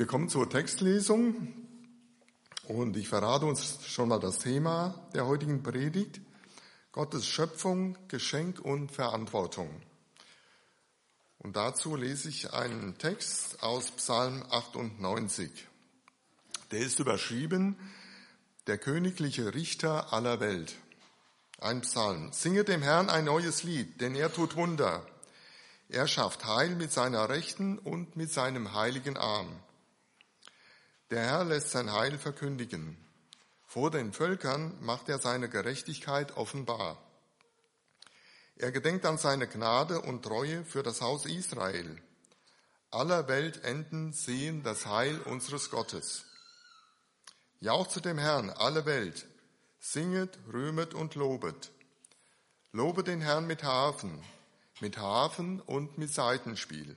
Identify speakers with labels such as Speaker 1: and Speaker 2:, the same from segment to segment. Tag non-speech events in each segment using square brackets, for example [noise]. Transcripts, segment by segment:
Speaker 1: Wir kommen zur Textlesung und ich verrate uns schon mal das Thema der heutigen Predigt. Gottes Schöpfung, Geschenk und Verantwortung. Und dazu lese ich einen Text aus Psalm 98. Der ist überschrieben, der königliche Richter aller Welt. Ein Psalm. Singe dem Herrn ein neues Lied, denn er tut Wunder. Er schafft Heil mit seiner Rechten und mit seinem heiligen Arm. Der Herr lässt sein Heil verkündigen. Vor den Völkern macht er seine Gerechtigkeit offenbar. Er gedenkt an seine Gnade und Treue für das Haus Israel. Aller Weltenden sehen das Heil unseres Gottes. Jauchze dem Herrn, alle Welt, singet, rühmet und lobet. Lobe den Herrn mit Hafen, mit Hafen und mit Seitenspiel.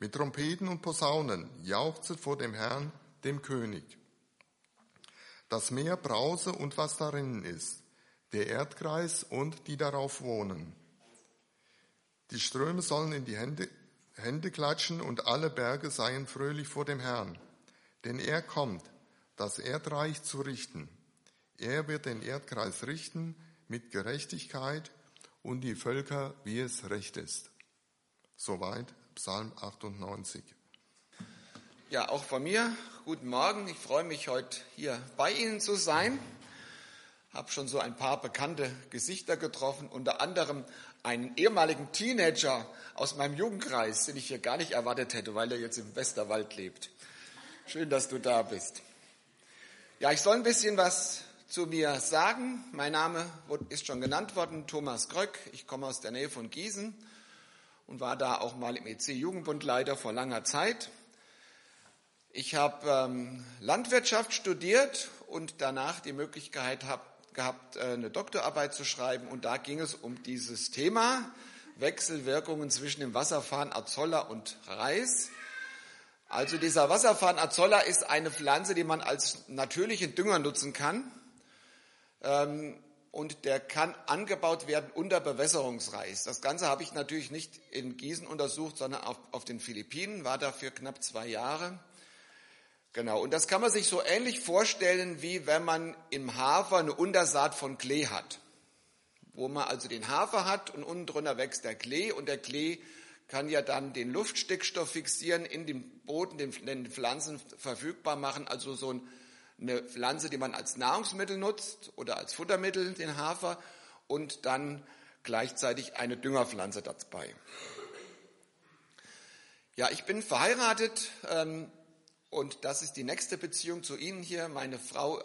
Speaker 1: Mit Trompeten und Posaunen jauchzet vor dem Herrn, dem König. Das Meer brause und was darin ist, der Erdkreis und die darauf wohnen. Die Ströme sollen in die Hände, Hände klatschen und alle Berge seien fröhlich vor dem Herrn. Denn er kommt, das Erdreich zu richten. Er wird den Erdkreis richten mit Gerechtigkeit und die Völker, wie es recht ist. Soweit Psalm 98.
Speaker 2: Ja, auch von mir guten Morgen. Ich freue mich heute hier bei Ihnen zu sein habe schon so ein paar bekannte Gesichter getroffen, unter anderem einen ehemaligen Teenager aus meinem Jugendkreis, den ich hier gar nicht erwartet hätte, weil er jetzt im Westerwald lebt. Schön, dass du da bist. Ja, ich soll ein bisschen was zu mir sagen. Mein Name ist schon genannt worden, Thomas Gröck. Ich komme aus der Nähe von Gießen und war da auch mal im EC-Jugendbundleiter vor langer Zeit. Ich habe ähm, Landwirtschaft studiert und danach die Möglichkeit hab, gehabt, äh, eine Doktorarbeit zu schreiben und da ging es um dieses Thema Wechselwirkungen zwischen dem Wasserfahren Azolla und Reis. Also dieser Wasserfahren Azolla ist eine Pflanze, die man als natürlichen Dünger nutzen kann. Ähm, und der kann angebaut werden unter Bewässerungsreis. Das Ganze habe ich natürlich nicht in Gießen untersucht, sondern auf, auf den Philippinen, war dafür knapp zwei Jahre. Genau, und das kann man sich so ähnlich vorstellen, wie wenn man im Hafer eine Untersaat von Klee hat. Wo man also den Hafer hat und unten drunter wächst der Klee und der Klee kann ja dann den Luftstickstoff fixieren, in den Boden, den, den Pflanzen verfügbar machen. Also so eine Pflanze, die man als Nahrungsmittel nutzt oder als Futtermittel, den Hafer, und dann gleichzeitig eine Düngerpflanze dabei. Ja, ich bin verheiratet. Ähm, und das ist die nächste Beziehung zu Ihnen hier. Meine Frau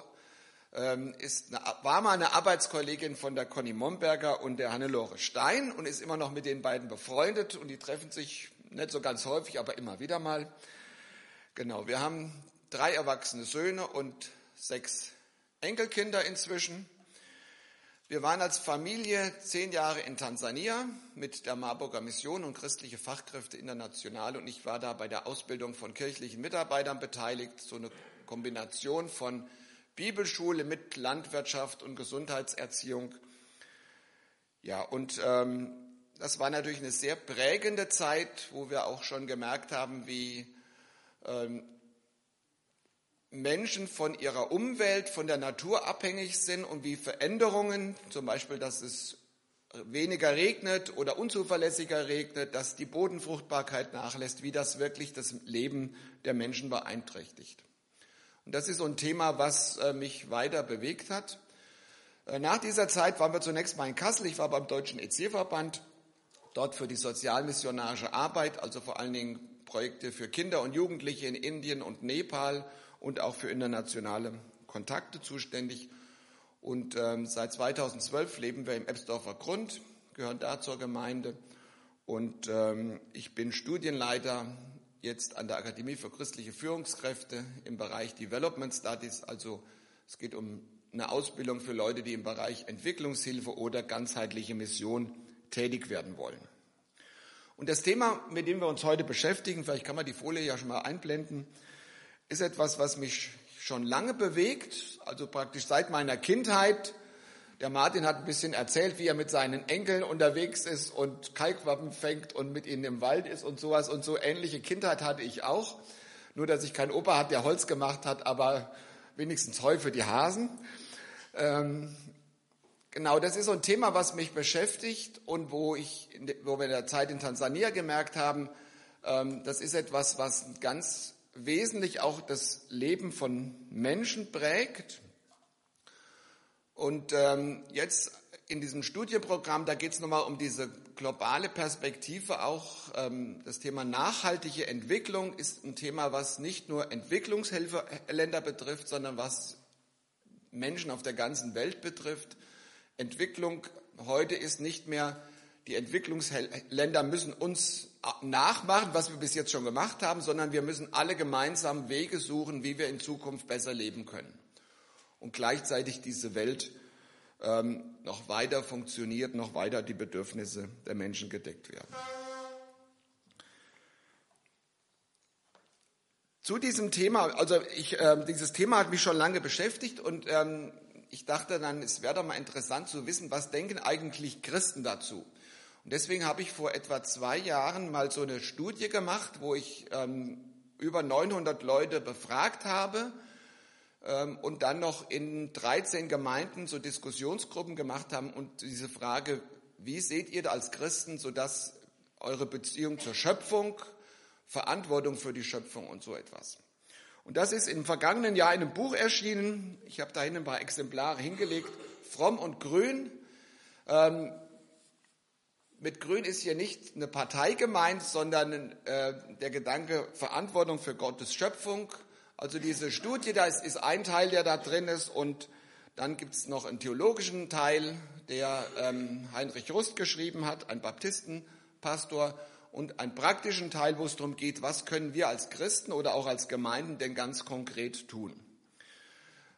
Speaker 2: ähm, ist eine, war mal eine Arbeitskollegin von der Conny Momberger und der Hannelore Stein und ist immer noch mit den beiden befreundet und die treffen sich nicht so ganz häufig, aber immer wieder mal. Genau, wir haben drei erwachsene Söhne und sechs Enkelkinder inzwischen. Wir waren als Familie zehn Jahre in Tansania mit der Marburger Mission und christliche Fachkräfte international und ich war da bei der Ausbildung von kirchlichen Mitarbeitern beteiligt, so eine Kombination von Bibelschule mit Landwirtschaft und Gesundheitserziehung. Ja, und ähm, das war natürlich eine sehr prägende Zeit, wo wir auch schon gemerkt haben, wie ähm, Menschen von ihrer Umwelt, von der Natur abhängig sind und wie Veränderungen, zum Beispiel, dass es weniger regnet oder unzuverlässiger regnet, dass die Bodenfruchtbarkeit nachlässt, wie das wirklich das Leben der Menschen beeinträchtigt. Und das ist so ein Thema, was äh, mich weiter bewegt hat. Äh, nach dieser Zeit waren wir zunächst mal in Kassel. Ich war beim Deutschen EC-Verband, dort für die sozialmissionarische Arbeit, also vor allen Dingen Projekte für Kinder und Jugendliche in Indien und Nepal und auch für internationale Kontakte zuständig. Und ähm, seit 2012 leben wir im Ebsdorfer Grund, gehören da zur Gemeinde. Und ähm, ich bin Studienleiter jetzt an der Akademie für christliche Führungskräfte im Bereich Development Studies. Also es geht um eine Ausbildung für Leute, die im Bereich Entwicklungshilfe oder ganzheitliche Mission tätig werden wollen. Und das Thema, mit dem wir uns heute beschäftigen, vielleicht kann man die Folie ja schon mal einblenden, ist etwas, was mich schon lange bewegt, also praktisch seit meiner Kindheit. Der Martin hat ein bisschen erzählt, wie er mit seinen Enkeln unterwegs ist und Kalkwappen fängt und mit ihnen im Wald ist und sowas. Und so ähnliche Kindheit hatte ich auch. Nur, dass ich keinen Opa hat, der Holz gemacht hat, aber wenigstens Heu für die Hasen. Ähm, genau, das ist so ein Thema, was mich beschäftigt und wo, ich, wo wir in der Zeit in Tansania gemerkt haben, ähm, das ist etwas, was ganz wesentlich auch das Leben von Menschen prägt. Und ähm, jetzt in diesem Studienprogramm, da geht es nochmal um diese globale Perspektive. Auch ähm, das Thema nachhaltige Entwicklung ist ein Thema, was nicht nur Entwicklungsländer betrifft, sondern was Menschen auf der ganzen Welt betrifft. Entwicklung heute ist nicht mehr, die Entwicklungsländer müssen uns nachmachen, was wir bis jetzt schon gemacht haben, sondern wir müssen alle gemeinsam Wege suchen, wie wir in Zukunft besser leben können. Und gleichzeitig diese Welt ähm, noch weiter funktioniert, noch weiter die Bedürfnisse der Menschen gedeckt werden. Zu diesem Thema, also ich, äh, dieses Thema hat mich schon lange beschäftigt und ähm, ich dachte dann, es wäre doch mal interessant zu wissen, was denken eigentlich Christen dazu? Und deswegen habe ich vor etwa zwei Jahren mal so eine Studie gemacht, wo ich ähm, über 900 Leute befragt habe ähm, und dann noch in 13 Gemeinden so Diskussionsgruppen gemacht haben und diese Frage, wie seht ihr als Christen, so dass eure Beziehung zur Schöpfung, Verantwortung für die Schöpfung und so etwas. Und das ist im vergangenen Jahr in einem Buch erschienen. Ich habe da ein paar Exemplare hingelegt. Fromm und Grün. Ähm, mit Grün ist hier nicht eine Partei gemeint, sondern äh, der Gedanke Verantwortung für Gottes Schöpfung. Also diese Studie, da ist, ist ein Teil, der da drin ist und dann gibt es noch einen theologischen Teil, der ähm, Heinrich Rust geschrieben hat, ein Baptistenpastor, und einen praktischen Teil, wo es darum geht, was können wir als Christen oder auch als Gemeinden denn ganz konkret tun.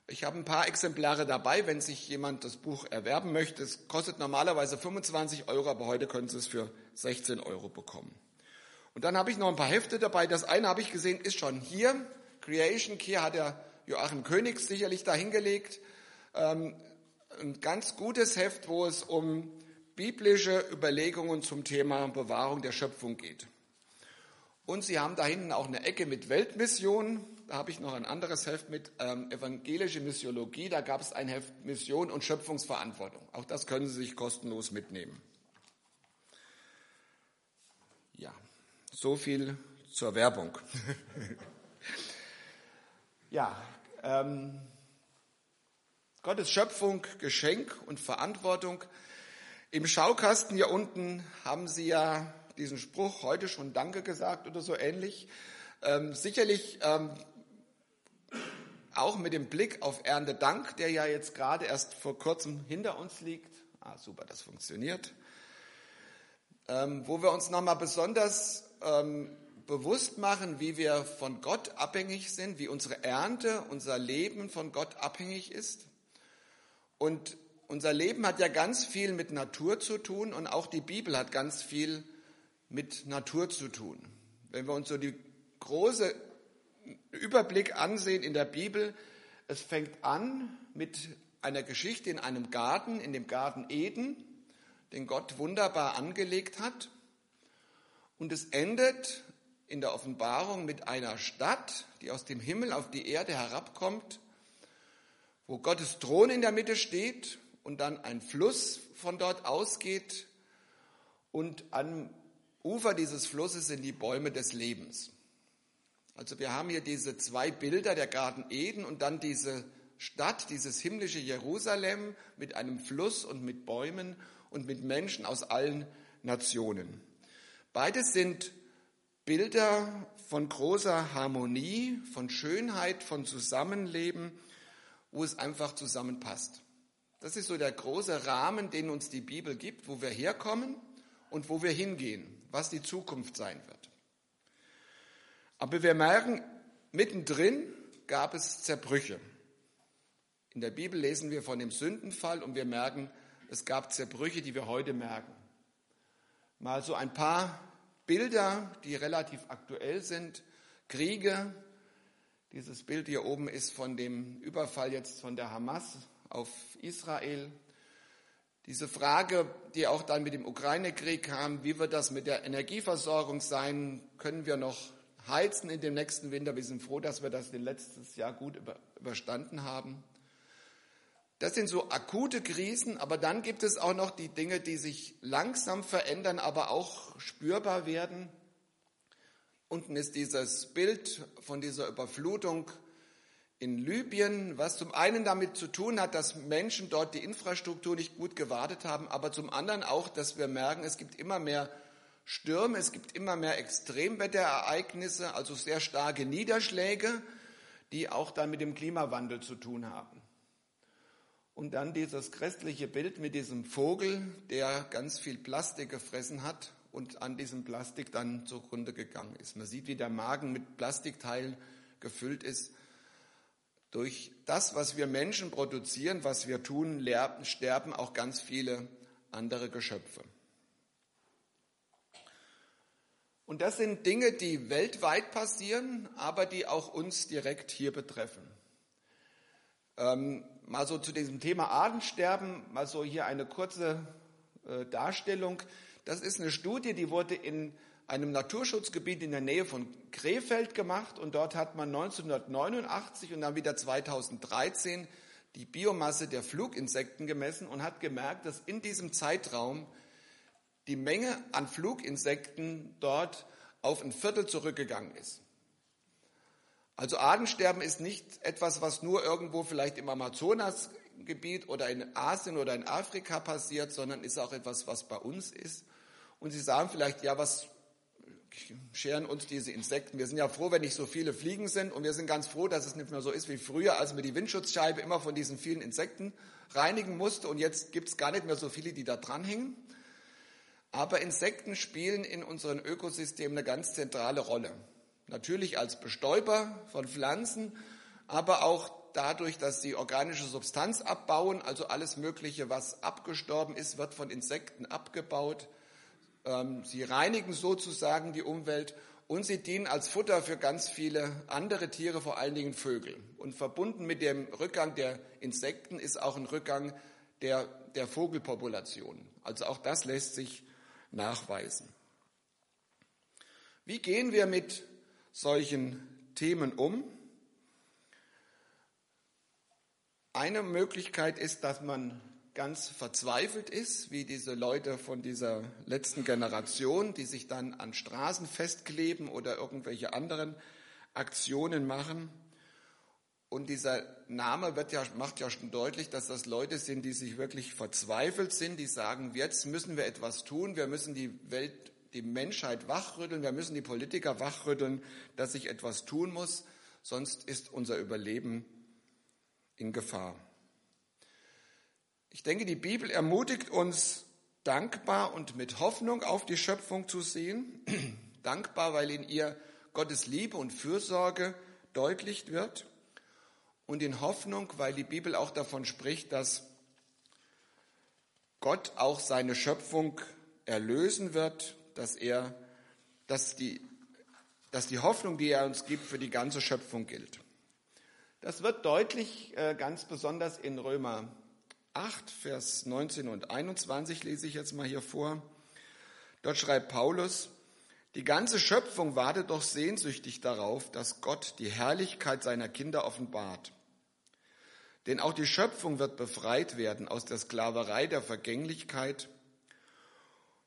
Speaker 2: Ich habe ein paar Exemplare dabei, wenn sich jemand das Buch erwerben möchte. Es kostet normalerweise 25 Euro, aber heute können Sie es für 16 Euro bekommen. Und dann habe ich noch ein paar Hefte dabei. Das eine habe ich gesehen, ist schon hier. Creation Care hat der Joachim König sicherlich dahingelegt. Ähm, ein ganz gutes Heft, wo es um biblische Überlegungen zum Thema Bewahrung der Schöpfung geht. Und Sie haben da hinten auch eine Ecke mit Weltmission. Da habe ich noch ein anderes Heft mit ähm, evangelische Missiologie. Da gab es ein Heft Mission und Schöpfungsverantwortung. Auch das können Sie sich kostenlos mitnehmen. Ja, so viel zur Werbung. [laughs] ja, ähm, Gottes Schöpfung, Geschenk und Verantwortung. Im Schaukasten hier unten haben Sie ja diesen Spruch heute schon Danke gesagt oder so ähnlich. Ähm, sicherlich ähm, auch mit dem Blick auf Erntedank, der ja jetzt gerade erst vor kurzem hinter uns liegt. Ah, super, das funktioniert. Ähm, wo wir uns nochmal besonders ähm, bewusst machen, wie wir von Gott abhängig sind, wie unsere Ernte, unser Leben von Gott abhängig ist. Und unser Leben hat ja ganz viel mit Natur zu tun und auch die Bibel hat ganz viel mit Natur zu tun. Wenn wir uns so die große Überblick ansehen in der Bibel, es fängt an mit einer Geschichte in einem Garten, in dem Garten Eden, den Gott wunderbar angelegt hat. Und es endet in der Offenbarung mit einer Stadt, die aus dem Himmel auf die Erde herabkommt, wo Gottes Thron in der Mitte steht und dann ein Fluss von dort ausgeht und an Ufer dieses Flusses sind die Bäume des Lebens. Also wir haben hier diese zwei Bilder, der Garten Eden und dann diese Stadt, dieses himmlische Jerusalem mit einem Fluss und mit Bäumen und mit Menschen aus allen Nationen. Beides sind Bilder von großer Harmonie, von Schönheit, von Zusammenleben, wo es einfach zusammenpasst. Das ist so der große Rahmen, den uns die Bibel gibt, wo wir herkommen und wo wir hingehen was die Zukunft sein wird. Aber wir merken, mittendrin gab es Zerbrüche. In der Bibel lesen wir von dem Sündenfall und wir merken, es gab Zerbrüche, die wir heute merken. Mal so ein paar Bilder, die relativ aktuell sind. Kriege. Dieses Bild hier oben ist von dem Überfall jetzt von der Hamas auf Israel. Diese Frage, die auch dann mit dem Ukraine-Krieg kam, wie wird das mit der Energieversorgung sein? Können wir noch heizen in dem nächsten Winter. Wir sind froh, dass wir das letztes Jahr gut über, überstanden haben. Das sind so akute Krisen, aber dann gibt es auch noch die Dinge, die sich langsam verändern, aber auch spürbar werden. Unten ist dieses Bild von dieser Überflutung in Libyen, was zum einen damit zu tun hat, dass Menschen dort die Infrastruktur nicht gut gewartet haben, aber zum anderen auch, dass wir merken, es gibt immer mehr Stürme, es gibt immer mehr Extremwetterereignisse, also sehr starke Niederschläge, die auch dann mit dem Klimawandel zu tun haben. Und dann dieses christliche Bild mit diesem Vogel, der ganz viel Plastik gefressen hat und an diesem Plastik dann zugrunde gegangen ist. Man sieht, wie der Magen mit Plastikteilen gefüllt ist. Durch das, was wir Menschen produzieren, was wir tun, sterben auch ganz viele andere Geschöpfe. Und das sind Dinge, die weltweit passieren, aber die auch uns direkt hier betreffen. Ähm, mal so zu diesem Thema Artensterben, mal so hier eine kurze äh, Darstellung. Das ist eine Studie, die wurde in einem Naturschutzgebiet in der Nähe von Krefeld gemacht und dort hat man 1989 und dann wieder 2013 die Biomasse der Fluginsekten gemessen und hat gemerkt, dass in diesem Zeitraum die Menge an Fluginsekten dort auf ein Viertel zurückgegangen ist. Also Artensterben ist nicht etwas, was nur irgendwo vielleicht im Amazonasgebiet oder in Asien oder in Afrika passiert, sondern ist auch etwas, was bei uns ist. Und Sie sagen vielleicht, ja, was scheren uns diese Insekten? Wir sind ja froh, wenn nicht so viele Fliegen sind und wir sind ganz froh, dass es nicht mehr so ist wie früher, als man die Windschutzscheibe immer von diesen vielen Insekten reinigen musste und jetzt gibt es gar nicht mehr so viele, die da dranhängen. Aber Insekten spielen in unserem Ökosystem eine ganz zentrale Rolle. Natürlich als Bestäuber von Pflanzen, aber auch dadurch, dass sie organische Substanz abbauen, also alles Mögliche, was abgestorben ist, wird von Insekten abgebaut. Ähm, sie reinigen sozusagen die Umwelt und sie dienen als Futter für ganz viele andere Tiere, vor allen Dingen Vögel. Und verbunden mit dem Rückgang der Insekten ist auch ein Rückgang der, der Vogelpopulation. Also auch das lässt sich nachweisen. Wie gehen wir mit solchen Themen um? Eine Möglichkeit ist, dass man ganz verzweifelt ist, wie diese Leute von dieser letzten Generation, die sich dann an Straßen festkleben oder irgendwelche anderen Aktionen machen. Und dieser Name wird ja, macht ja schon deutlich, dass das Leute sind, die sich wirklich verzweifelt sind, die sagen, jetzt müssen wir etwas tun, wir müssen die Welt die Menschheit wachrütteln, wir müssen die Politiker wachrütteln, dass sich etwas tun muss, sonst ist unser Überleben in Gefahr. Ich denke, die Bibel ermutigt uns, dankbar und mit Hoffnung auf die Schöpfung zu sehen. [clears throat] dankbar, weil in ihr Gottes Liebe und Fürsorge deutlich wird. Und in Hoffnung, weil die Bibel auch davon spricht, dass Gott auch seine Schöpfung erlösen wird, dass er, dass die, dass die Hoffnung, die er uns gibt, für die ganze Schöpfung gilt. Das wird deutlich, äh, ganz besonders in Römer 8, Vers 19 und 21 lese ich jetzt mal hier vor. Dort schreibt Paulus, die ganze Schöpfung wartet doch sehnsüchtig darauf, dass Gott die Herrlichkeit seiner Kinder offenbart. Denn auch die Schöpfung wird befreit werden aus der Sklaverei der Vergänglichkeit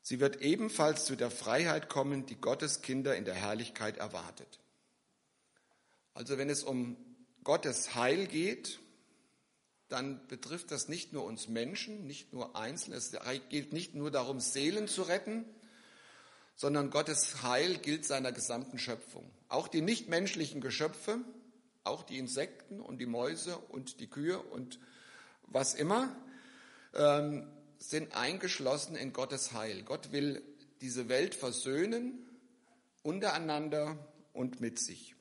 Speaker 2: Sie wird ebenfalls zu der Freiheit kommen, die Gottes Kinder in der Herrlichkeit erwartet. Also wenn es um Gottes Heil geht, dann betrifft das nicht nur uns Menschen, nicht nur Einzelne. Es geht nicht nur darum, Seelen zu retten, sondern Gottes Heil gilt seiner gesamten Schöpfung. Auch die nichtmenschlichen Geschöpfe, auch die Insekten und die Mäuse und die Kühe und was immer, ähm, sind eingeschlossen in Gottes Heil. Gott will diese Welt versöhnen, untereinander und mit sich.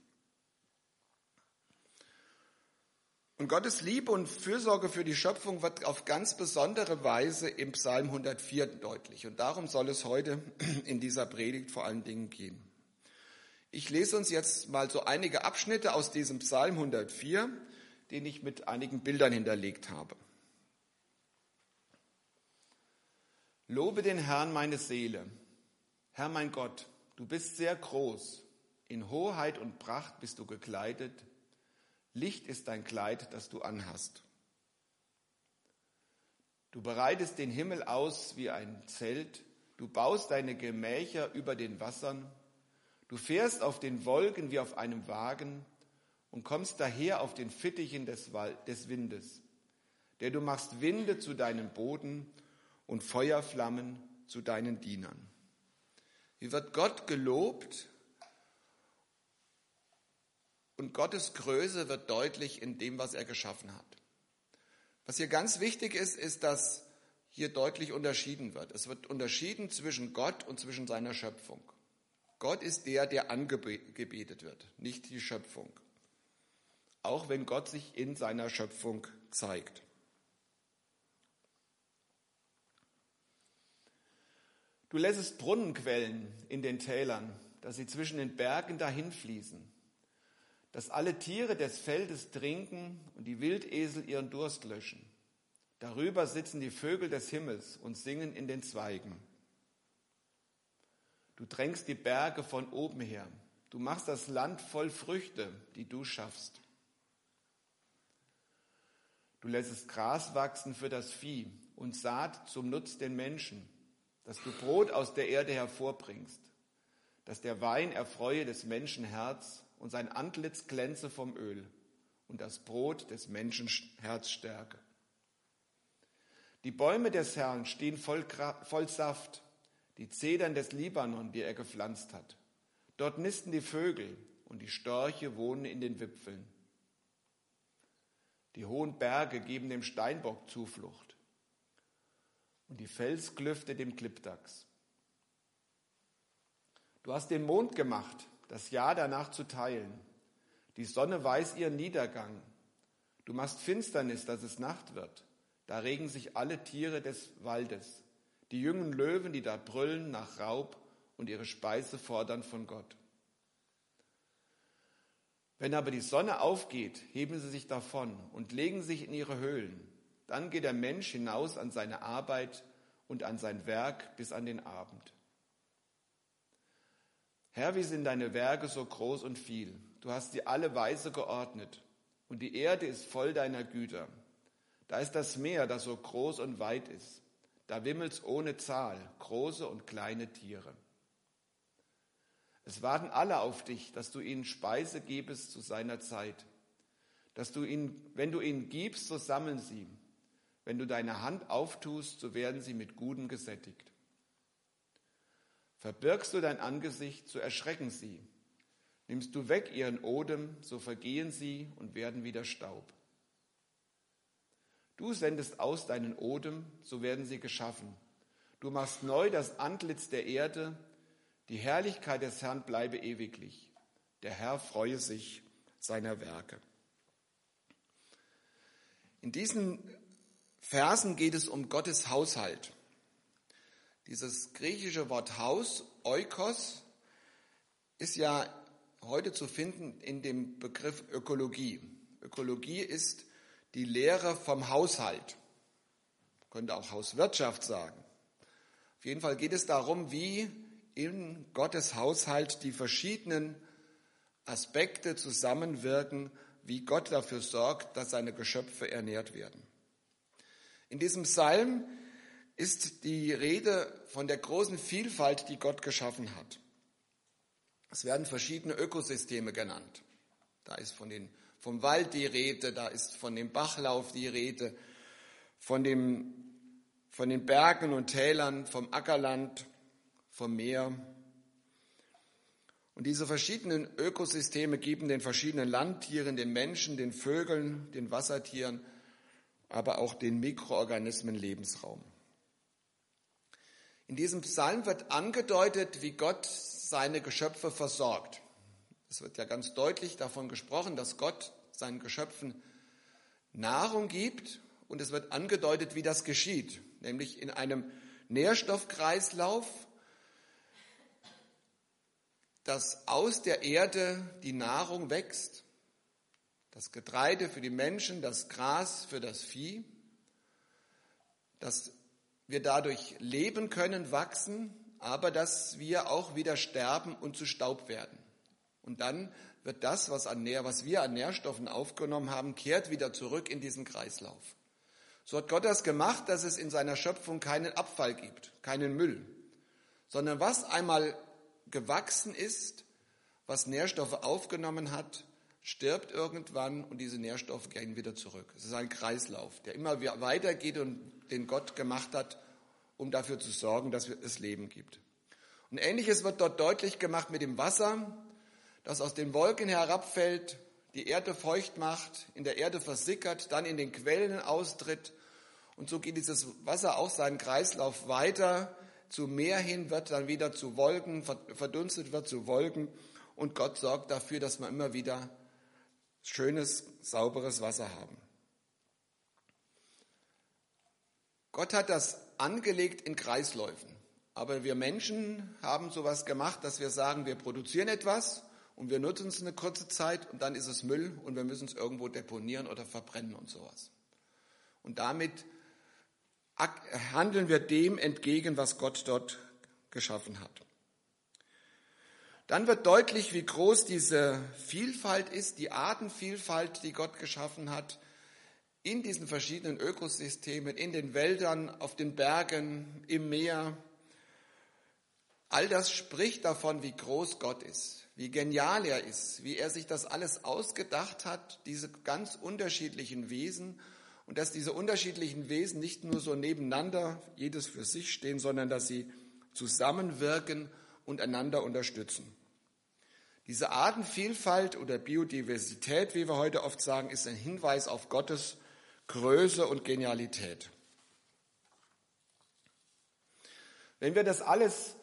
Speaker 2: Und Gottes Liebe und Fürsorge für die Schöpfung wird auf ganz besondere Weise im Psalm 104 deutlich. Und darum soll es heute in dieser Predigt vor allen Dingen gehen. Ich lese uns jetzt mal so einige Abschnitte aus diesem Psalm 104, den ich mit einigen Bildern hinterlegt habe. Lobe den Herrn meine Seele. Herr mein Gott, du bist sehr groß. In Hoheit und Pracht bist du gekleidet. Licht ist dein Kleid, das du anhast. Du bereitest den Himmel aus wie ein Zelt. Du baust deine Gemächer über den Wassern. Du fährst auf den Wolken wie auf einem Wagen und kommst daher auf den Fittichen des, des Windes. Der du machst Winde zu deinem Boden und Feuerflammen zu deinen Dienern. Wie wird Gott gelobt? Und Gottes Größe wird deutlich in dem, was er geschaffen hat. Was hier ganz wichtig ist, ist, dass hier deutlich unterschieden wird. Es wird unterschieden zwischen Gott und zwischen seiner Schöpfung. Gott ist der, der angebetet wird, nicht die Schöpfung. Auch wenn Gott sich in seiner Schöpfung zeigt. Du lässest Brunnenquellen in den Tälern, dass sie zwischen den Bergen dahinfließen, dass alle Tiere des Feldes trinken und die Wildesel ihren Durst löschen. Darüber sitzen die Vögel des Himmels und singen in den Zweigen. Du drängst die Berge von oben her. Du machst das Land voll Früchte, die du schaffst. Du lässest Gras wachsen für das Vieh und Saat zum Nutz den Menschen dass du Brot aus der Erde hervorbringst, dass der Wein erfreue des Menschen Herz und sein Antlitz glänze vom Öl und das Brot des Menschen Herz stärke. Die Bäume des Herrn stehen voll, voll Saft, die Zedern des Libanon, die er gepflanzt hat. Dort nisten die Vögel und die Störche wohnen in den Wipfeln. Die hohen Berge geben dem Steinbock Zuflucht und die Felsklüfte dem Klippdachs. Du hast den Mond gemacht, das Jahr danach zu teilen. Die Sonne weiß ihren Niedergang. Du machst Finsternis, dass es Nacht wird. Da regen sich alle Tiere des Waldes, die jungen Löwen, die da brüllen nach Raub und ihre Speise fordern von Gott. Wenn aber die Sonne aufgeht, heben sie sich davon und legen sich in ihre Höhlen. Dann geht der Mensch hinaus an seine Arbeit und an sein Werk bis an den Abend. Herr, wie sind deine Werke so groß und viel? Du hast sie alle weise geordnet und die Erde ist voll deiner Güter. Da ist das Meer, das so groß und weit ist. Da wimmelt's ohne Zahl, große und kleine Tiere. Es warten alle auf dich, dass du ihnen Speise gebest zu seiner Zeit. Dass du ihnen, wenn du ihnen gibst, so sammeln sie. Wenn du deine Hand auftust, so werden sie mit Gutem gesättigt. Verbirgst du dein Angesicht, so erschrecken sie. Nimmst du weg ihren Odem, so vergehen sie und werden wieder Staub. Du sendest aus deinen Odem, so werden sie geschaffen. Du machst neu das Antlitz der Erde, die Herrlichkeit des Herrn bleibe ewiglich. Der Herr freue sich seiner Werke. In diesen Versen geht es um Gottes Haushalt. Dieses griechische Wort Haus, Oikos, ist ja heute zu finden in dem Begriff Ökologie. Ökologie ist die Lehre vom Haushalt. Man könnte auch Hauswirtschaft sagen. Auf jeden Fall geht es darum, wie in Gottes Haushalt die verschiedenen Aspekte zusammenwirken, wie Gott dafür sorgt, dass seine Geschöpfe ernährt werden. In diesem Psalm ist die Rede von der großen Vielfalt, die Gott geschaffen hat. Es werden verschiedene Ökosysteme genannt. Da ist von den, vom Wald die Rede, da ist von dem Bachlauf die Rede, von, dem, von den Bergen und Tälern, vom Ackerland, vom Meer. Und diese verschiedenen Ökosysteme geben den verschiedenen Landtieren, den Menschen, den Vögeln, den Wassertieren aber auch den Mikroorganismen Lebensraum. In diesem Psalm wird angedeutet, wie Gott seine Geschöpfe versorgt. Es wird ja ganz deutlich davon gesprochen, dass Gott seinen Geschöpfen Nahrung gibt und es wird angedeutet, wie das geschieht, nämlich in einem Nährstoffkreislauf, dass aus der Erde die Nahrung wächst das Getreide für die Menschen, das Gras für das Vieh, dass wir dadurch leben können, wachsen, aber dass wir auch wieder sterben und zu Staub werden. Und dann wird das, was, an was wir an Nährstoffen aufgenommen haben, kehrt wieder zurück in diesen Kreislauf. So hat Gott das gemacht, dass es in seiner Schöpfung keinen Abfall gibt, keinen Müll, sondern was einmal gewachsen ist, was Nährstoffe aufgenommen hat, stirbt irgendwann und diese Nährstoffe gehen wieder zurück. Es ist ein Kreislauf, der immer weitergeht und den Gott gemacht hat, um dafür zu sorgen, dass es Leben gibt. Und ähnliches wird dort deutlich gemacht mit dem Wasser, das aus den Wolken herabfällt, die Erde feucht macht, in der Erde versickert, dann in den Quellen austritt. Und so geht dieses Wasser auch seinen Kreislauf weiter. Zu Meer hin wird dann wieder zu Wolken, verdunstet wird zu Wolken. Und Gott sorgt dafür, dass wir immer wieder schönes, sauberes Wasser haben. Gott hat das angelegt in Kreisläufen. Aber wir Menschen haben sowas gemacht, dass wir sagen, wir produzieren etwas und wir nutzen es eine kurze Zeit und dann ist es Müll und wir müssen es irgendwo deponieren oder verbrennen und sowas. Und damit handeln wir dem entgegen, was Gott dort geschaffen hat. Dann wird deutlich, wie groß diese Vielfalt ist, die Artenvielfalt, die Gott geschaffen hat, in diesen verschiedenen Ökosystemen, in den Wäldern, auf den Bergen, im Meer. All das spricht davon, wie groß Gott ist, wie genial er ist, wie er sich das alles ausgedacht hat, diese ganz unterschiedlichen Wesen und dass diese unterschiedlichen Wesen nicht nur so nebeneinander, jedes für sich stehen, sondern dass sie zusammenwirken und einander unterstützen. Diese Artenvielfalt oder Biodiversität, wie wir heute oft sagen, ist ein Hinweis auf Gottes Größe und Genialität. Wenn wir das alles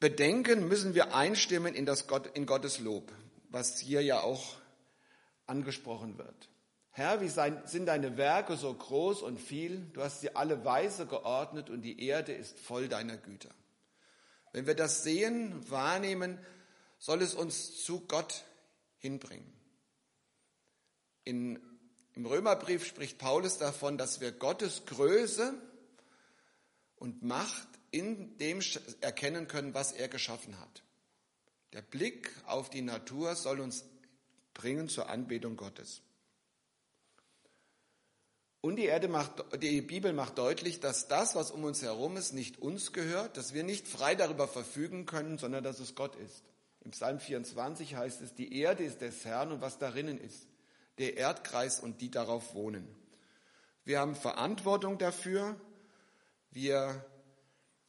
Speaker 2: bedenken, müssen wir einstimmen in, das Gott, in Gottes Lob, was hier ja auch angesprochen wird. Herr, wie sind deine Werke so groß und viel? Du hast sie alle weise geordnet und die Erde ist voll deiner Güter. Wenn wir das sehen, wahrnehmen, soll es uns zu Gott hinbringen. In, Im Römerbrief spricht Paulus davon, dass wir Gottes Größe und Macht in dem erkennen können, was er geschaffen hat. Der Blick auf die Natur soll uns bringen zur Anbetung Gottes. Und die, Erde macht, die Bibel macht deutlich, dass das, was um uns herum ist, nicht uns gehört, dass wir nicht frei darüber verfügen können, sondern dass es Gott ist. Im Psalm 24 heißt es, die Erde ist des Herrn und was darinnen ist, der Erdkreis und die darauf wohnen. Wir haben Verantwortung dafür, wir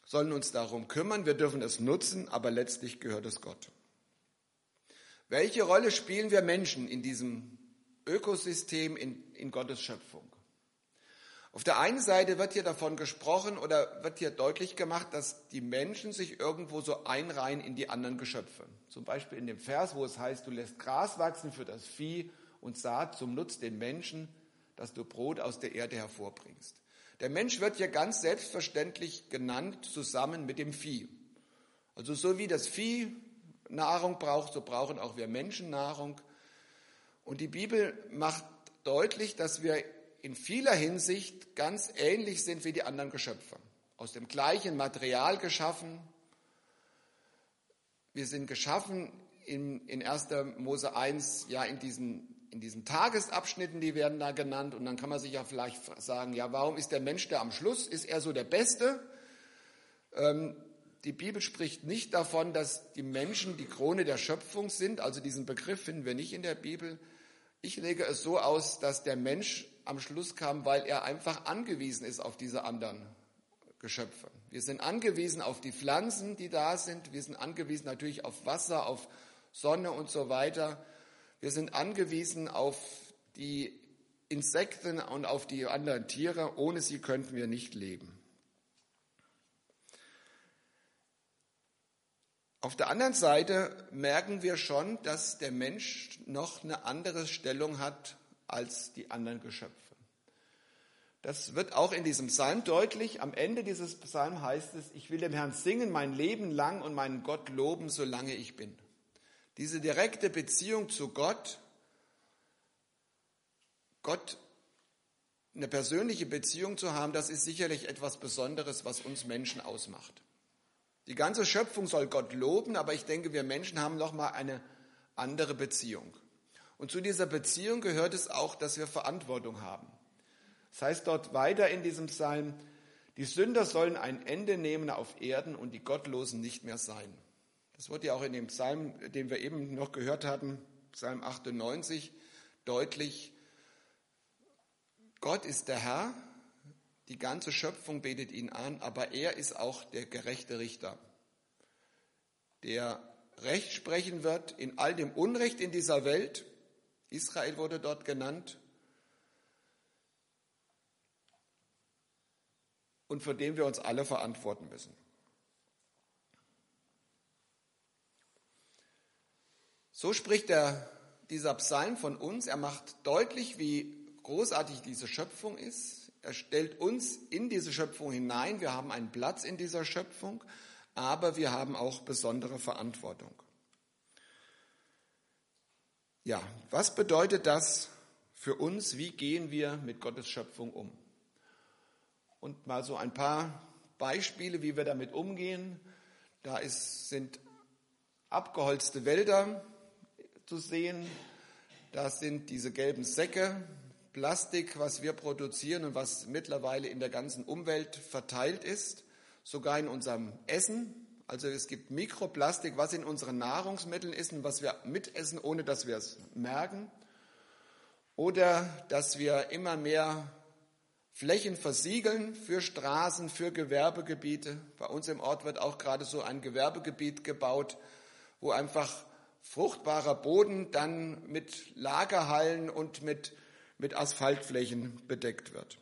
Speaker 2: sollen uns darum kümmern, wir dürfen es nutzen, aber letztlich gehört es Gott. Welche Rolle spielen wir Menschen in diesem Ökosystem, in, in Gottes Schöpfung? Auf der einen Seite wird hier davon gesprochen oder wird hier deutlich gemacht, dass die Menschen sich irgendwo so einreihen in die anderen Geschöpfe. Zum Beispiel in dem Vers, wo es heißt, du lässt Gras wachsen für das Vieh und Saat zum Nutz den Menschen, dass du Brot aus der Erde hervorbringst. Der Mensch wird hier ganz selbstverständlich genannt zusammen mit dem Vieh. Also so wie das Vieh Nahrung braucht, so brauchen auch wir Menschen Nahrung. Und die Bibel macht deutlich, dass wir in vieler Hinsicht ganz ähnlich sind wie die anderen Geschöpfe. Aus dem gleichen Material geschaffen. Wir sind geschaffen in, in 1. Mose 1, ja, in diesen, in diesen Tagesabschnitten, die werden da genannt. Und dann kann man sich ja vielleicht sagen, ja, warum ist der Mensch da am Schluss? Ist er so der Beste? Ähm, die Bibel spricht nicht davon, dass die Menschen die Krone der Schöpfung sind. Also diesen Begriff finden wir nicht in der Bibel. Ich lege es so aus, dass der Mensch am Schluss kam, weil er einfach angewiesen ist auf diese anderen Geschöpfe. Wir sind angewiesen auf die Pflanzen, die da sind. Wir sind angewiesen natürlich auf Wasser, auf Sonne und so weiter. Wir sind angewiesen auf die Insekten und auf die anderen Tiere. Ohne sie könnten wir nicht leben. Auf der anderen Seite merken wir schon, dass der Mensch noch eine andere Stellung hat als die anderen Geschöpfe. Das wird auch in diesem Psalm deutlich. Am Ende dieses Psalms heißt es, ich will dem Herrn singen mein Leben lang und meinen Gott loben, solange ich bin. Diese direkte Beziehung zu Gott, Gott eine persönliche Beziehung zu haben, das ist sicherlich etwas Besonderes, was uns Menschen ausmacht. Die ganze Schöpfung soll Gott loben, aber ich denke, wir Menschen haben noch mal eine andere Beziehung. Und zu dieser Beziehung gehört es auch, dass wir Verantwortung haben. Das heißt dort weiter in diesem Psalm, die Sünder sollen ein Ende nehmen auf Erden und die Gottlosen nicht mehr sein. Das wird ja auch in dem Psalm, den wir eben noch gehört hatten, Psalm 98, deutlich. Gott ist der Herr, die ganze Schöpfung betet ihn an, aber er ist auch der gerechte Richter, der Recht sprechen wird in all dem Unrecht in dieser Welt. Israel wurde dort genannt. Und für den wir uns alle verantworten müssen. So spricht der, dieser Psalm von uns. Er macht deutlich, wie großartig diese Schöpfung ist, er stellt uns in diese Schöpfung hinein. Wir haben einen Platz in dieser Schöpfung, aber wir haben auch besondere Verantwortung. Ja, was bedeutet das für uns? Wie gehen wir mit Gottes Schöpfung um? Und mal so ein paar Beispiele, wie wir damit umgehen. Da ist, sind abgeholzte Wälder zu sehen. Da sind diese gelben Säcke, Plastik, was wir produzieren und was mittlerweile in der ganzen Umwelt verteilt ist, sogar in unserem Essen. Also es gibt Mikroplastik, was in unseren Nahrungsmitteln ist und was wir mitessen, ohne dass wir es merken. Oder dass wir immer mehr Flächen versiegeln für Straßen, für Gewerbegebiete. Bei uns im Ort wird auch gerade so ein Gewerbegebiet gebaut, wo einfach fruchtbarer Boden dann mit Lagerhallen und mit mit Asphaltflächen bedeckt wird.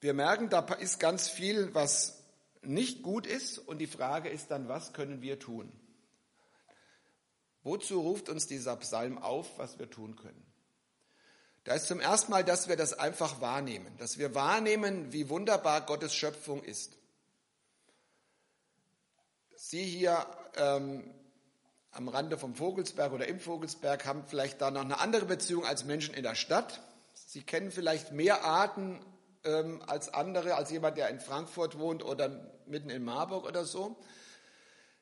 Speaker 2: Wir merken, da ist ganz viel, was nicht gut ist und die Frage ist dann, was können wir tun? Wozu ruft uns dieser Psalm auf, was wir tun können? Da ist zum ersten Mal, dass wir das einfach wahrnehmen, dass wir wahrnehmen, wie wunderbar Gottes Schöpfung ist. Sie hier ähm, am Rande vom Vogelsberg oder im Vogelsberg haben vielleicht da noch eine andere Beziehung als Menschen in der Stadt. Sie kennen vielleicht mehr Arten ähm, als andere, als jemand, der in Frankfurt wohnt oder mitten in Marburg oder so.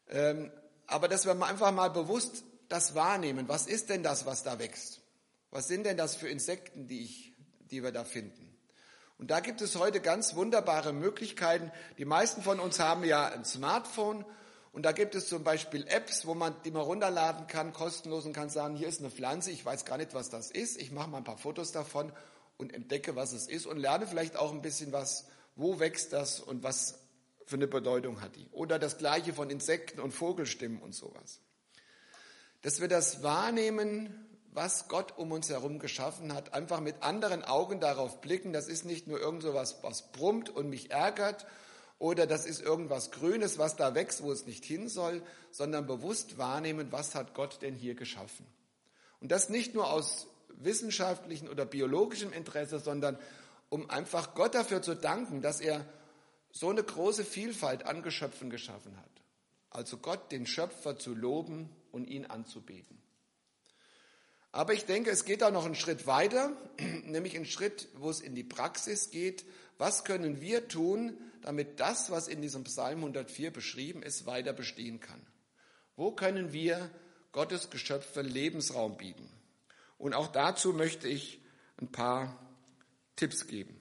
Speaker 2: Ähm, aber dass wir einfach mal bewusst das wahrnehmen. Was ist denn das, was da wächst? Was sind denn das für Insekten, die, ich, die wir da finden? Und da gibt es heute ganz wunderbare Möglichkeiten. Die meisten von uns haben ja ein Smartphone und da gibt es zum Beispiel Apps, wo man, die man runterladen kann, kostenlos und kann sagen, hier ist eine Pflanze, ich weiß gar nicht, was das ist. Ich mache mal ein paar Fotos davon und entdecke, was es ist und lerne vielleicht auch ein bisschen was, wo wächst das und was für eine Bedeutung hat die. Oder das gleiche von Insekten und Vogelstimmen und sowas. Dass wir das wahrnehmen, was Gott um uns herum geschaffen hat, einfach mit anderen Augen darauf blicken. Das ist nicht nur irgend so was, was brummt und mich ärgert oder das ist irgendwas Grünes, was da wächst, wo es nicht hin soll, sondern bewusst wahrnehmen, was hat Gott denn hier geschaffen. Und das nicht nur aus wissenschaftlichem oder biologischem Interesse, sondern um einfach Gott dafür zu danken, dass er so eine große Vielfalt an Geschöpfen geschaffen hat. Also Gott, den Schöpfer, zu loben und ihn anzubeten. Aber ich denke, es geht auch noch einen Schritt weiter, [clears throat] nämlich einen Schritt, wo es in die Praxis geht. Was können wir tun, damit das, was in diesem Psalm 104 beschrieben ist, weiter bestehen kann. Wo können wir Gottes Geschöpfe Lebensraum bieten? Und auch dazu möchte ich ein paar Tipps geben.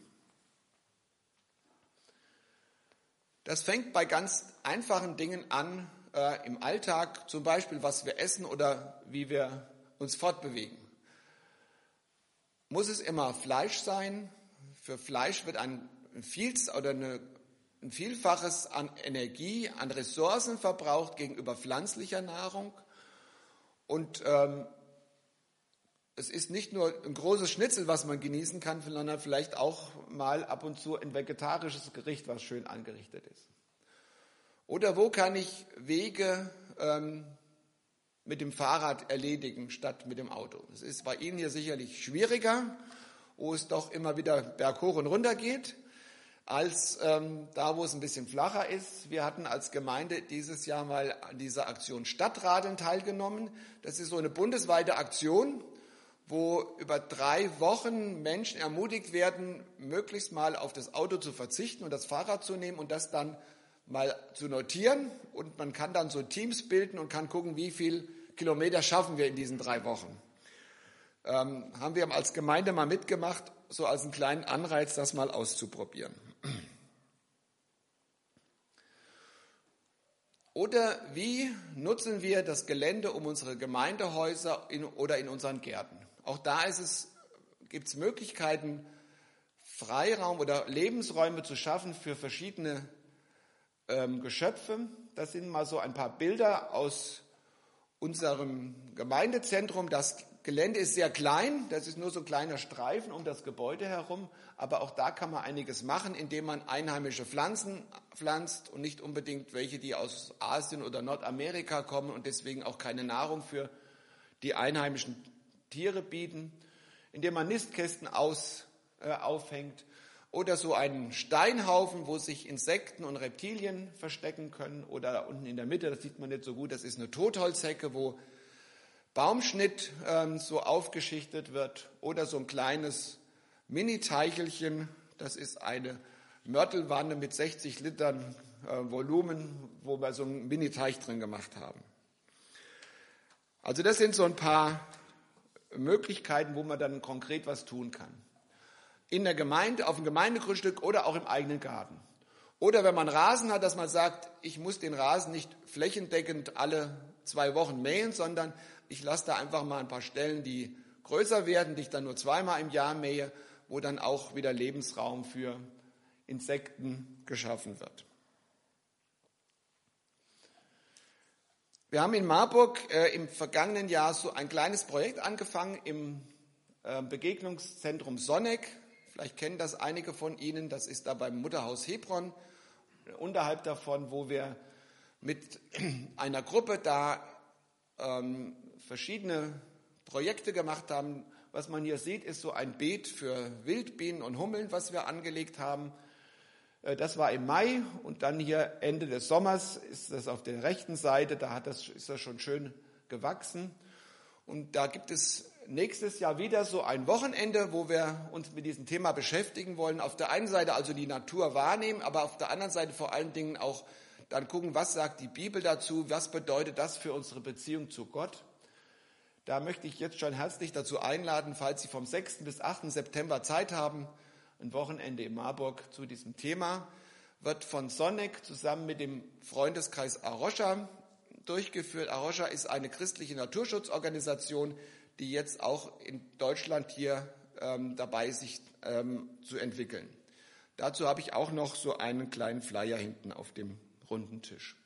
Speaker 2: Das fängt bei ganz einfachen Dingen an äh, im Alltag, zum Beispiel was wir essen oder wie wir uns fortbewegen. Muss es immer Fleisch sein? Für Fleisch wird ein Vielz oder eine ein Vielfaches an Energie, an Ressourcen verbraucht gegenüber pflanzlicher Nahrung. Und ähm, es ist nicht nur ein großes Schnitzel, was man genießen kann, sondern vielleicht auch mal ab und zu ein vegetarisches Gericht, was schön angerichtet ist. Oder wo kann ich Wege ähm, mit dem Fahrrad erledigen statt mit dem Auto? Das ist bei Ihnen hier sicherlich schwieriger, wo es doch immer wieder berghoch und runter geht als ähm, da, wo es ein bisschen flacher ist. Wir hatten als Gemeinde dieses Jahr mal an dieser Aktion Stadtradeln teilgenommen. Das ist so eine bundesweite Aktion, wo über drei Wochen Menschen ermutigt werden, möglichst mal auf das Auto zu verzichten und das Fahrrad zu nehmen und das dann mal zu notieren. Und man kann dann so Teams bilden und kann gucken, wie viel Kilometer schaffen wir in diesen drei Wochen. Ähm, haben wir als Gemeinde mal mitgemacht, so als einen kleinen Anreiz, das mal auszuprobieren. Oder wie nutzen wir das Gelände um unsere Gemeindehäuser in, oder in unseren Gärten? Auch da gibt es Möglichkeiten, Freiraum oder Lebensräume zu schaffen für verschiedene ähm, Geschöpfe. Das sind mal so ein paar Bilder aus unserem Gemeindezentrum. Das Gelände ist sehr klein, das ist nur so ein kleiner Streifen um das Gebäude herum, aber auch da kann man einiges machen, indem man einheimische Pflanzen pflanzt und nicht unbedingt welche, die aus Asien oder Nordamerika kommen und deswegen auch keine Nahrung für die einheimischen Tiere bieten, indem man Nistkästen aus, äh, aufhängt oder so einen Steinhaufen, wo sich Insekten und Reptilien verstecken können. Oder da unten in der Mitte, das sieht man nicht so gut, das ist eine Totholzhecke, wo Baumschnitt ähm, so aufgeschichtet wird. Oder so ein kleines Mini-Teichelchen, das ist eine Mörtelwanne mit 60 Litern äh, Volumen, wo wir so einen Mini-Teich drin gemacht haben. Also das sind so ein paar Möglichkeiten, wo man dann konkret was tun kann in der Gemeinde, auf dem Gemeindegrundstück oder auch im eigenen Garten. Oder wenn man Rasen hat, dass man sagt, ich muss den Rasen nicht flächendeckend alle zwei Wochen mähen, sondern ich lasse da einfach mal ein paar Stellen, die größer werden, die ich dann nur zweimal im Jahr mähe, wo dann auch wieder Lebensraum für Insekten geschaffen wird. Wir haben in Marburg äh, im vergangenen Jahr so ein kleines Projekt angefangen im äh, Begegnungszentrum Sonneck. Vielleicht kennen das einige von Ihnen. Das ist da beim Mutterhaus Hebron, unterhalb davon, wo wir mit [clears throat] einer Gruppe da ähm, verschiedene Projekte gemacht haben. Was man hier sieht, ist so ein Beet für Wildbienen und Hummeln, was wir angelegt haben. Äh, das war im Mai und dann hier Ende des Sommers ist das auf der rechten Seite, da hat das, ist das schon schön gewachsen. Und da gibt es nächstes Jahr wieder so ein Wochenende, wo wir uns mit diesem Thema beschäftigen wollen. Auf der einen Seite also die Natur wahrnehmen, aber auf der anderen Seite vor allen Dingen auch dann gucken, was sagt die Bibel dazu, was bedeutet das für unsere Beziehung zu Gott. Da möchte ich jetzt schon herzlich dazu einladen, falls Sie vom 6. bis 8. September Zeit haben, ein Wochenende in Marburg zu diesem Thema, wird von Sonneck zusammen mit dem Freundeskreis Arosha durchgeführt. Arosha ist eine christliche Naturschutzorganisation, die jetzt auch in Deutschland hier ähm, dabei sich ähm, zu entwickeln. Dazu habe ich auch noch so einen kleinen Flyer hinten auf dem runden Tisch.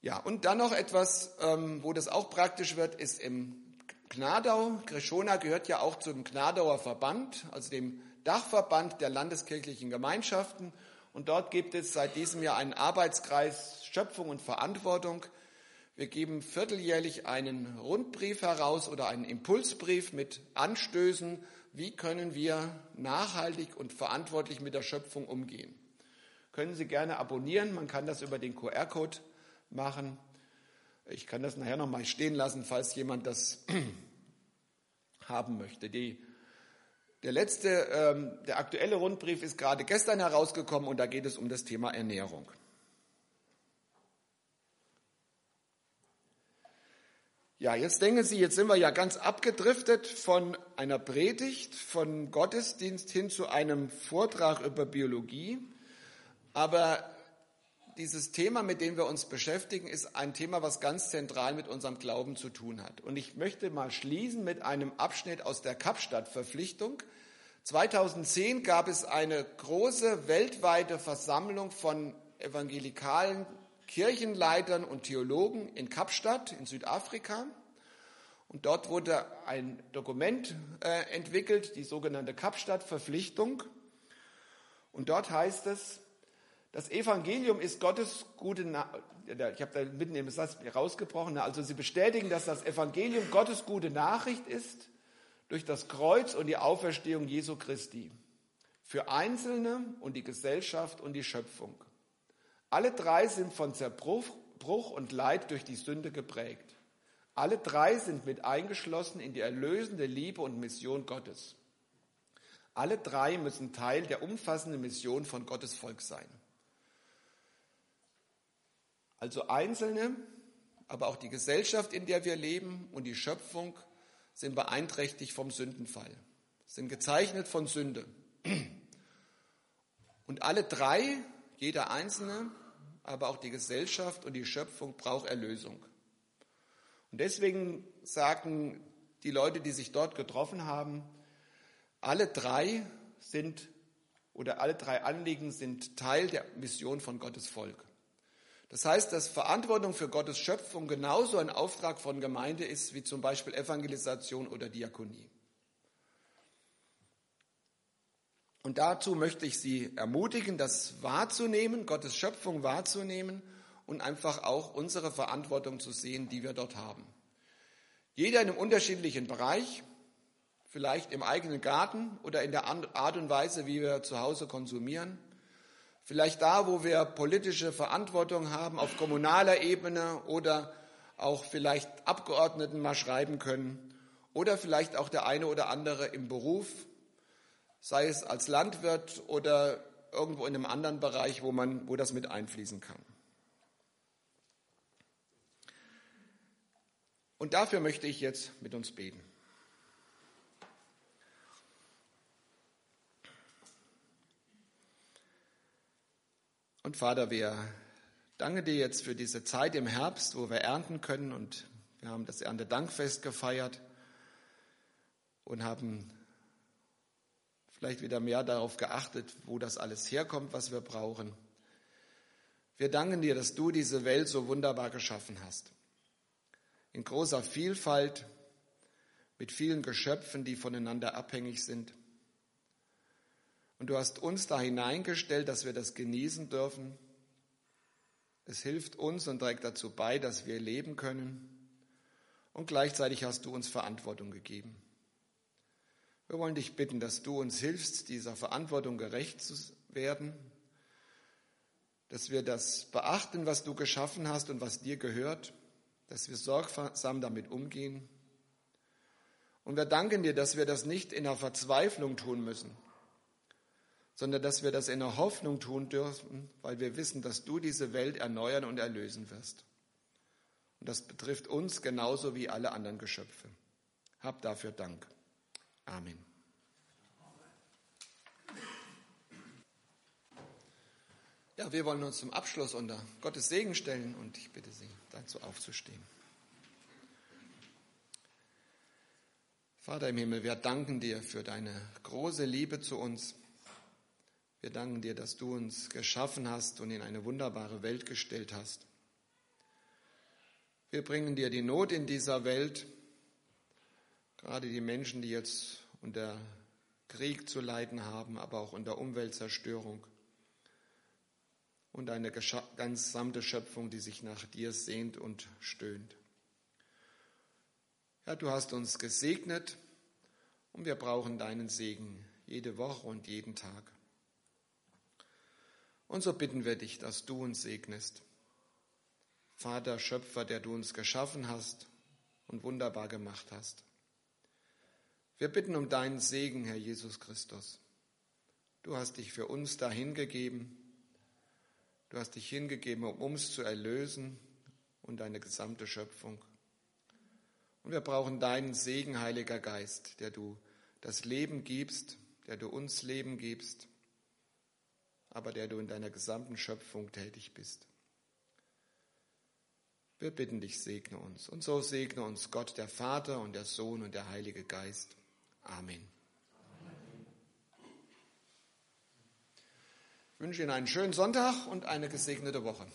Speaker 2: Ja, und dann noch etwas, ähm, wo das auch praktisch wird, ist im Gnadau. Greshona gehört ja auch zum Gnadauer Verband, also dem Dachverband der landeskirchlichen Gemeinschaften. Und dort gibt es seit diesem Jahr einen Arbeitskreis Schöpfung und Verantwortung, wir geben vierteljährlich einen Rundbrief heraus oder einen Impulsbrief mit Anstößen, wie können wir nachhaltig und verantwortlich mit der Schöpfung umgehen. Können Sie gerne abonnieren, man kann das über den QR-Code machen. Ich kann das nachher nochmal stehen lassen, falls jemand das [clears throat] haben möchte. Die, der letzte, ähm, der aktuelle Rundbrief ist gerade gestern herausgekommen und da geht es um das Thema Ernährung. Ja, jetzt denken Sie, jetzt sind wir ja ganz abgedriftet von einer Predigt, von Gottesdienst hin zu einem Vortrag über Biologie. Aber dieses Thema, mit dem wir uns beschäftigen, ist ein Thema, was ganz zentral mit unserem Glauben zu tun hat. Und ich möchte mal schließen mit einem Abschnitt aus der Kapstadt-Verpflichtung. 2010 gab es eine große weltweite Versammlung von evangelikalen Kirchenleitern und Theologen in Kapstadt in Südafrika. Und dort wurde ein Dokument äh, entwickelt, die sogenannte Kapstadt-Verpflichtung. Und dort heißt es, das Evangelium ist Gottes gute Nachricht. Ich habe da mitten im Satz rausgebrochen. Also sie bestätigen, dass das Evangelium Gottes gute Nachricht ist durch das Kreuz und die Auferstehung Jesu Christi. Für Einzelne und die Gesellschaft und die Schöpfung. Alle drei sind von Zerbruch und Leid durch die Sünde geprägt. Alle drei sind mit eingeschlossen in die erlösende Liebe und Mission Gottes. Alle drei müssen Teil der umfassenden Mission von Gottes Volk sein. Also Einzelne, aber auch die Gesellschaft, in der wir leben und die Schöpfung sind beeinträchtigt vom Sündenfall, sind gezeichnet von Sünde. Und alle drei, jeder Einzelne, aber auch die Gesellschaft und die Schöpfung braucht Erlösung. Und deswegen sagen die Leute, die sich dort getroffen haben, alle drei sind oder alle drei Anliegen sind Teil der Mission von Gottes Volk. Das heißt, dass Verantwortung für Gottes Schöpfung genauso ein Auftrag von Gemeinde ist wie zum Beispiel Evangelisation oder Diakonie. Und dazu möchte ich Sie ermutigen, das wahrzunehmen, Gottes Schöpfung wahrzunehmen und einfach auch unsere Verantwortung zu sehen, die wir dort haben. Jeder in einem unterschiedlichen Bereich, vielleicht im eigenen Garten oder in der Art und Weise, wie wir zu Hause konsumieren. Vielleicht da, wo wir politische Verantwortung haben, auf kommunaler Ebene oder auch vielleicht Abgeordneten mal schreiben können. Oder vielleicht auch der eine oder andere im Beruf, sei es als Landwirt oder irgendwo in einem anderen Bereich, wo, man, wo das mit einfließen kann. Und dafür möchte ich jetzt mit uns beten. Und Vater, wir danken dir jetzt für diese Zeit im Herbst, wo wir ernten können. Und wir haben das Erntedankfest gefeiert und haben vielleicht wieder mehr darauf geachtet, wo das alles herkommt, was wir brauchen. Wir danken dir, dass du diese Welt so wunderbar geschaffen hast. In großer Vielfalt, mit vielen Geschöpfen, die voneinander abhängig sind. Und du hast uns da hineingestellt, dass wir das genießen dürfen. Es hilft uns und trägt dazu bei, dass wir leben können. Und gleichzeitig hast du uns Verantwortung gegeben. Wir wollen dich bitten, dass du uns hilfst, dieser Verantwortung gerecht zu werden, dass wir das beachten, was du geschaffen hast und was dir gehört, dass wir sorgsam damit umgehen. Und wir danken dir, dass wir das nicht in der Verzweiflung tun müssen, sondern dass wir das in der Hoffnung tun dürfen, weil wir wissen, dass du diese Welt erneuern und erlösen wirst. Und das betrifft uns genauso wie alle anderen Geschöpfe. Hab dafür Dank. Amen. Ja, wir wollen uns zum Abschluss unter Gottes Segen stellen und ich bitte Sie, dazu aufzustehen. Vater im Himmel, wir danken dir für deine große Liebe zu uns. Wir danken dir, dass du uns geschaffen hast und in eine wunderbare Welt gestellt hast. Wir bringen dir die Not in dieser Welt, gerade die Menschen, die jetzt unter Krieg zu leiden haben, aber auch unter Umweltzerstörung und eine ganz gesamte Schöpfung, die sich nach dir sehnt und stöhnt. Ja, du hast uns gesegnet und wir brauchen deinen Segen jede Woche und jeden Tag. Und so bitten wir dich, dass du uns segnest. Vater, Schöpfer, der du uns geschaffen hast und wunderbar gemacht hast. Wir bitten um deinen Segen, Herr Jesus Christus. Du hast dich für uns dahingegeben. Du hast dich hingegeben, um uns zu erlösen und deine gesamte Schöpfung. Und wir brauchen deinen Segen, Heiliger Geist, der du das Leben gibst, der du uns Leben gibst aber der du in deiner gesamten Schöpfung tätig bist. Wir bitten dich, segne uns. Und so segne uns Gott, der Vater und der Sohn und der Heilige Geist. Amen. Ich wünsche Ihnen einen schönen Sonntag und eine gesegnete Woche.